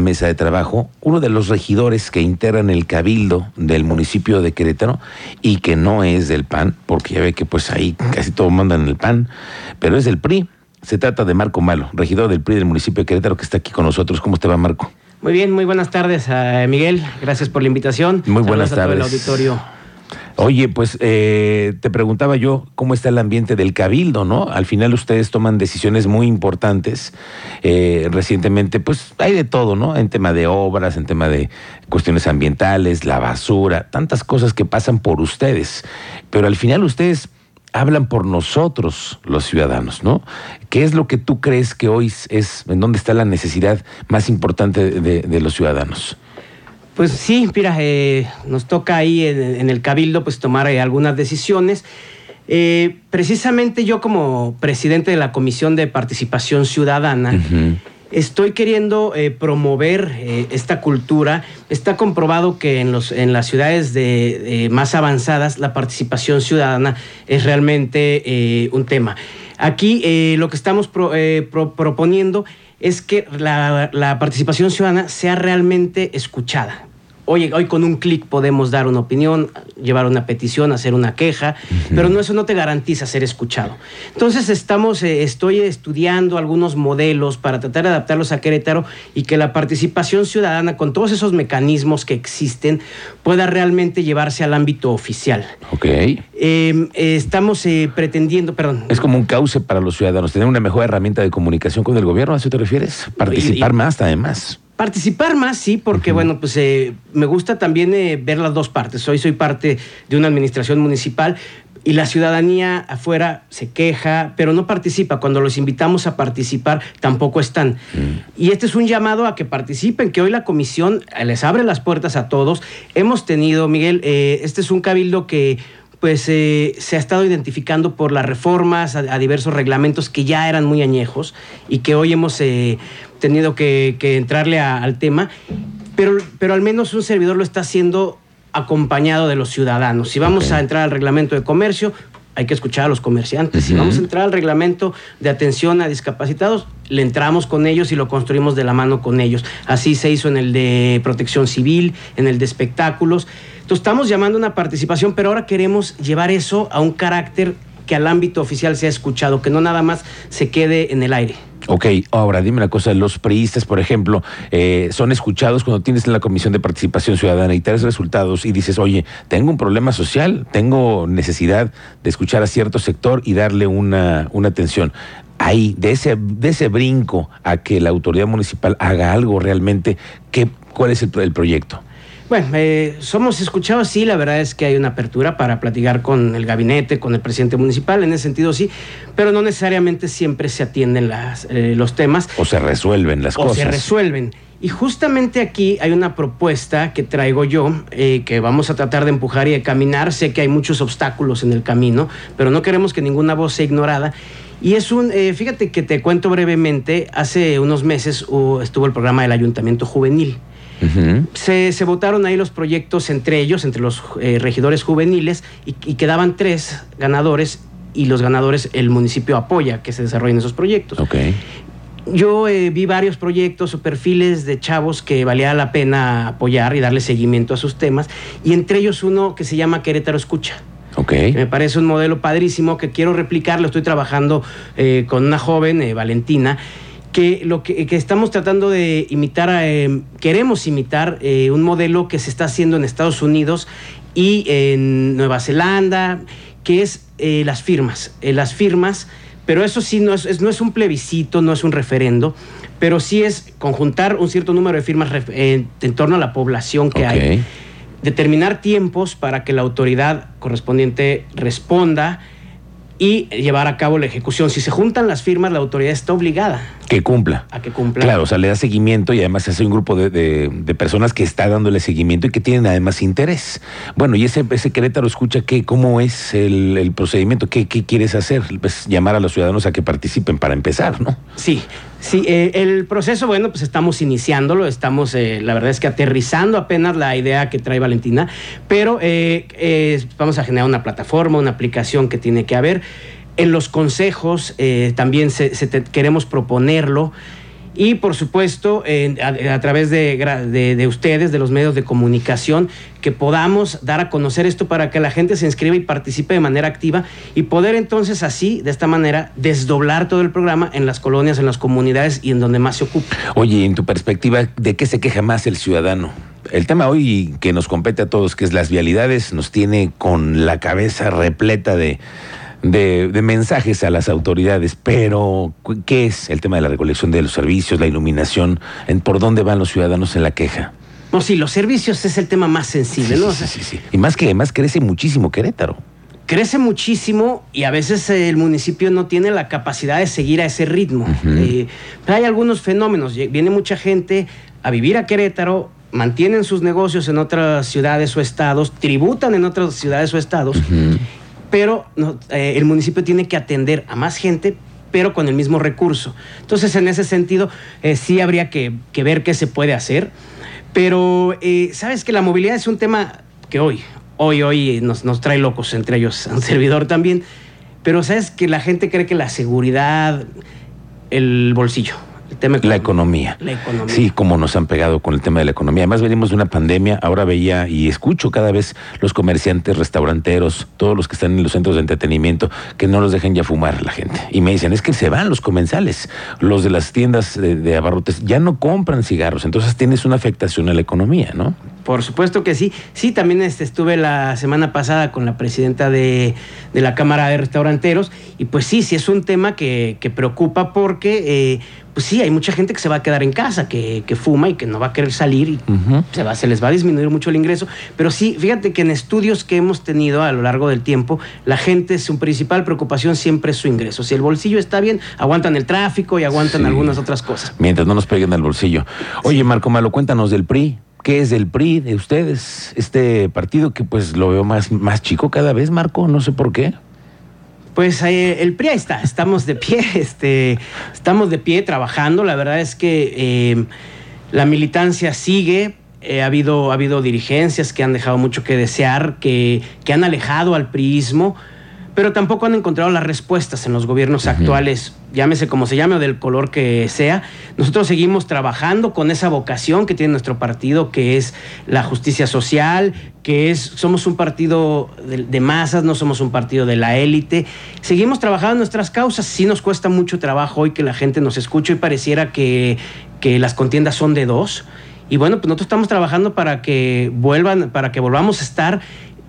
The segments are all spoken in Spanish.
mesa de trabajo uno de los regidores que integran el cabildo del municipio de Querétaro y que no es del PAN, porque ya ve que pues ahí casi todo mandan el PAN, pero es del PRI. Se trata de Marco Malo, regidor del PRI del municipio de Querétaro, que está aquí con nosotros. ¿Cómo te va, Marco? Muy bien, muy buenas tardes, a Miguel. Gracias por la invitación. Muy buenas Saludos tardes. A todo el auditorio. Oye, pues eh, te preguntaba yo cómo está el ambiente del cabildo, ¿no? Al final ustedes toman decisiones muy importantes. Eh, recientemente, pues hay de todo, ¿no? En tema de obras, en tema de cuestiones ambientales, la basura, tantas cosas que pasan por ustedes. Pero al final ustedes hablan por nosotros, los ciudadanos, ¿no? ¿Qué es lo que tú crees que hoy es, en dónde está la necesidad más importante de, de los ciudadanos? Pues sí, mira, eh, nos toca ahí en, en, el Cabildo pues tomar eh, algunas decisiones. Eh, precisamente yo como presidente de la Comisión de Participación Ciudadana, uh -huh. estoy queriendo promover esta cultura. Está comprobado que en, los, en las ciudades de, más avanzadas la participación ciudadana es realmente un tema. Aquí lo que estamos pro, pro, proponiendo es que la, la participación ciudadana sea realmente escuchada. Hoy, hoy con un clic podemos dar una opinión, llevar una petición, hacer una queja, uh -huh. pero no, eso no te garantiza ser escuchado. Entonces estamos, eh, estoy estudiando algunos modelos para tratar de adaptarlos a Querétaro y que la participación ciudadana con todos esos mecanismos que existen pueda realmente llevarse al ámbito oficial. Ok. Eh, eh, estamos pretendiendo, perdón. Es como un cauce para los ciudadanos, tener una mejor herramienta de comunicación con el gobierno, ¿a eso te refieres? Participar y, y, más, además. Participar más, sí, porque uh -huh. bueno, pues eh, me gusta también eh, ver las dos partes. Hoy soy parte de una administración municipal y la ciudadanía afuera se queja, pero no participa. Cuando los invitamos a participar, tampoco están. -huh. Y este es un llamado a que participen, que hoy la comisión les abre las puertas a todos. Hemos tenido, Miguel, eh, este es un cabildo que pues eh, se ha estado identificando por las reformas a, a, diversos reglamentos que ya eran muy añejos y que hoy hemos eh, tenido que, que entrarle a, al tema, pero, pero al menos un servidor lo está haciendo acompañado de los ciudadanos. Si vamos okay. a entrar al reglamento de comercio, hay que escuchar a los comerciantes. Uh -huh. Si vamos a entrar al reglamento de atención a discapacitados, le entramos con ellos y lo construimos de la mano con ellos. Así se hizo en el de protección civil, en el de espectáculos. Estamos llamando una participación, pero ahora queremos llevar eso a un carácter que al ámbito oficial sea escuchado, que no nada más se quede en el aire. Ok, ahora dime una cosa, los priistas, por ejemplo, eh, son escuchados cuando tienes en la Comisión de Participación Ciudadana y traes resultados y dices, oye, tengo un problema social, tengo necesidad de escuchar a cierto sector y darle una, una atención. Ahí, de ese, de ese brinco a que la autoridad municipal haga algo realmente, ¿qué, ¿cuál es el, el proyecto? Bueno, eh, somos escuchados, sí, la verdad es que hay una apertura para platicar con el gabinete, con el presidente municipal, en ese sentido sí, pero no necesariamente siempre se atienden las, eh, los temas. O se resuelven las o cosas. O se resuelven. Y justamente aquí hay una propuesta que traigo yo, eh, que vamos a tratar de empujar y de caminar. Sé que hay muchos obstáculos en el camino, pero no queremos que ninguna voz sea ignorada. Y es un, eh, fíjate que te cuento brevemente, hace unos meses uh, estuvo el programa del Ayuntamiento Juvenil. Uh -huh. se, se, votaron ahí los proyectos entre ellos, entre los eh, regidores juveniles, y, y, quedaban tres ganadores, y los ganadores el municipio apoya que se desarrollen esos proyectos. Okay. Yo eh, vi varios proyectos o perfiles de chavos que valía la pena apoyar y darle seguimiento a sus temas, y entre ellos uno que se llama Querétaro Escucha. Okay. Me parece un modelo padrísimo que quiero replicar, lo estoy trabajando eh, con una joven, eh, Valentina, que lo que, que, estamos tratando de imitar, eh, queremos imitar eh, un modelo que se está haciendo en Estados Unidos y en Nueva Zelanda, que es eh, las firmas. Eh, las firmas, pero eso sí, no es, es, no es, un plebiscito, no es un referendo, pero sí es conjuntar un cierto número de firmas en torno a la población que okay. hay, determinar tiempos para que la autoridad correspondiente responda y llevar a cabo la ejecución. Si se juntan las firmas, la autoridad está obligada. Que cumpla. A que cumpla. Claro, o sea, le da seguimiento y además hace un grupo de, de, de, personas que está dándole seguimiento y que tienen además interés. Bueno, y ese, ese Querétaro escucha que, cómo es el, el procedimiento, ¿Qué, qué quieres hacer. Pues llamar a los ciudadanos a que participen para empezar, ¿no? Sí, Sí, eh, el proceso, bueno, pues estamos iniciándolo, estamos, eh, la verdad es que aterrizando apenas la idea que trae Valentina, pero eh, vamos a generar una plataforma, una aplicación que tiene que haber. En los consejos también se, se te, queremos proponerlo y por supuesto a, través de, ustedes, de los medios de comunicación, que podamos dar a conocer esto para que la gente se inscriba y participe de manera activa y poder entonces así, de esta manera, desdoblar todo el programa en las colonias, en las comunidades y en donde más se ocupa. Oye, en tu perspectiva, ¿de qué se queja más el ciudadano? El tema hoy que nos compete a todos, que es las vialidades, nos tiene con la cabeza repleta de de, mensajes a las autoridades, pero ¿qué es el tema de la recolección de los servicios, la iluminación? En, ¿Por dónde van los ciudadanos en la queja? No, sí, los servicios es el tema más sensible, ¿no? Sí, sí, sí, Y más que además crece muchísimo Querétaro. Crece muchísimo y a veces el municipio no tiene la capacidad de seguir a ese ritmo. Eh, hay algunos fenómenos. Viene mucha gente a vivir a Querétaro, mantienen sus negocios en otras ciudades o estados, tributan en otras ciudades o estados pero eh, el municipio tiene que atender a más gente, pero con el mismo recurso. Entonces, en ese sentido, eh, sí habría que, ver qué se puede hacer. Pero, eh, ¿sabes que la movilidad es un tema que hoy, hoy, hoy nos, nos trae locos, entre ellos un servidor también? Pero, ¿sabes que la gente cree que la seguridad, el bolsillo, la economía. La economía. Sí, como nos han pegado con el tema de la economía. Además venimos de una pandemia, ahora veía y escucho cada vez los comerciantes, restauranteros, todos los que están en los centros de entretenimiento, que no los dejen ya fumar la gente. Y me dicen, es que se van los comensales, los de las tiendas de, abarrotes, ya no compran cigarros, entonces tienes una afectación a la economía, ¿no? Por supuesto que sí. Sí, también este, estuve la semana pasada con la presidenta de, la Cámara de Restauranteros y pues sí, sí es un tema que, preocupa porque... Eh, pues sí, hay mucha gente que se va a quedar en casa, que, fuma y que no va a querer salir y se, va, se les va a disminuir mucho el ingreso. Pero sí, fíjate que en estudios que hemos tenido a lo largo del tiempo, la gente, su principal preocupación siempre es su ingreso. Si el bolsillo está bien, aguantan el tráfico y aguantan algunas otras cosas. Mientras no nos peguen al bolsillo. Oye, Marco Malo, cuéntanos del PRI. ¿Qué es del PRI de ustedes? Este partido que pues lo veo más, más chico cada vez, Marco, no sé por qué. Pues eh, el PRI está, estamos de pie, este, estamos de pie trabajando. La verdad es que eh, la militancia sigue. Eh, ha, habido, ha habido dirigencias que han dejado mucho que desear, que, que han alejado al priismo pero tampoco han encontrado las respuestas en los gobiernos actuales, llámese como se llame o del color que sea. Nosotros seguimos trabajando con esa vocación que tiene nuestro partido, que es la justicia social, que es, somos un partido de, masas, no somos un partido de la élite. Seguimos trabajando en nuestras causas, sí nos cuesta mucho trabajo hoy que la gente nos escuche y pareciera que, que las contiendas son de dos. Y bueno, pues nosotros estamos trabajando para que vuelvan, para que volvamos a estar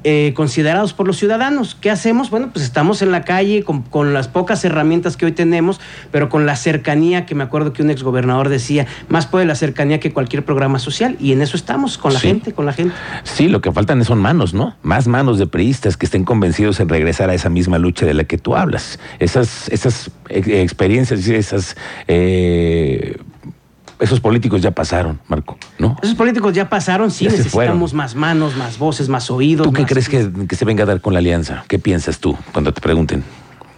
eh, considerados por los ciudadanos. ¿Qué hacemos? Bueno, pues estamos en la calle con, las pocas herramientas que hoy tenemos, pero con la cercanía que me acuerdo que un exgobernador decía, más puede la cercanía que cualquier programa social, y en eso estamos, con la gente, con la gente. Sí, lo que faltan son manos, ¿no? Más manos de priistas que estén convencidos en regresar a esa misma lucha de la que tú hablas. Esas, esas experiencias, esas eh, esos políticos ya pasaron, Marco, ¿no? Esos políticos ya pasaron, sí, necesitamos más manos, más voces, más oídos. ¿Tú qué crees que, que se venga a dar con la alianza? ¿Qué piensas tú cuando te pregunten?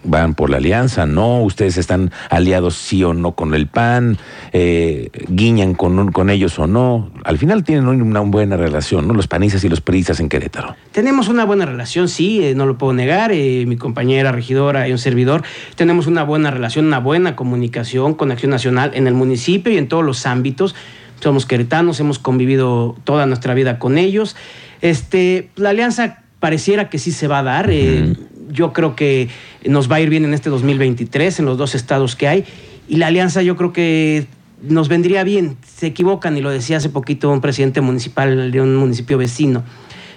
Van por la alianza, no, ustedes están aliados sí o no con el PAN, eh, guiñan con, con ellos o no. Al final tienen una buena relación, ¿no? Los panistas y los priistas en Querétaro. Tenemos una buena relación, sí, eh, no lo puedo negar. Eh, mi compañera regidora y un servidor, tenemos una buena relación, una buena comunicación con Acción Nacional en el municipio y en todos los ámbitos. Somos queretanos, hemos convivido toda nuestra vida con ellos. Este, la alianza pareciera que sí se va a dar yo creo que nos va a ir bien en este 2023 en los dos estados que hay y la alianza yo creo que nos vendría bien. Se equivocan y lo decía hace poquito un presidente municipal de un municipio vecino.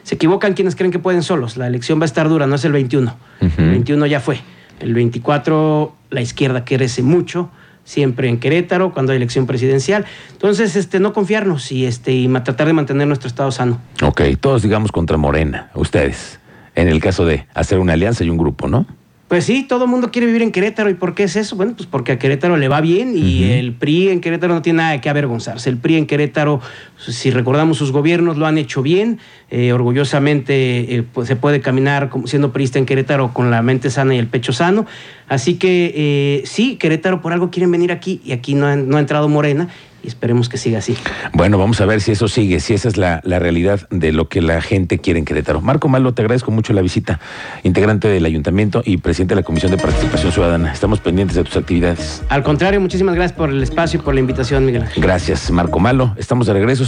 Se equivocan quienes creen que pueden solos. La elección va a estar dura, no es el 21. El 21 ya fue. El 24 la izquierda crece mucho siempre en Querétaro cuando hay elección presidencial. Entonces, este, no confiarnos y, este, y tratar de mantener nuestro estado sano. Ok, todos digamos contra Morena, ustedes en el caso de hacer una alianza y un grupo, ¿no? Pues sí, todo el mundo quiere vivir en Querétaro. ¿Y por qué es eso? Bueno, pues porque a Querétaro le va bien y el PRI en Querétaro no tiene nada qué avergonzarse. El PRI en Querétaro, si recordamos sus gobiernos, lo han hecho bien. Eh, orgullosamente eh, pues se puede caminar como siendo priista en Querétaro con la mente sana y el pecho sano. Así que eh, sí, Querétaro por algo quieren venir aquí y aquí no ha entrado Morena y esperemos que siga así. Bueno, vamos a ver si eso sigue, si esa es la, la realidad de lo que la gente quiere en Querétaro. Marco Malo, te agradezco mucho la visita, integrante del ayuntamiento y presidente de la Comisión de Participación Ciudadana. Estamos pendientes de tus actividades. Al contrario, muchísimas gracias por el espacio y por la invitación, Miguel Ángel. Gracias, Marco Malo. Estamos de regreso.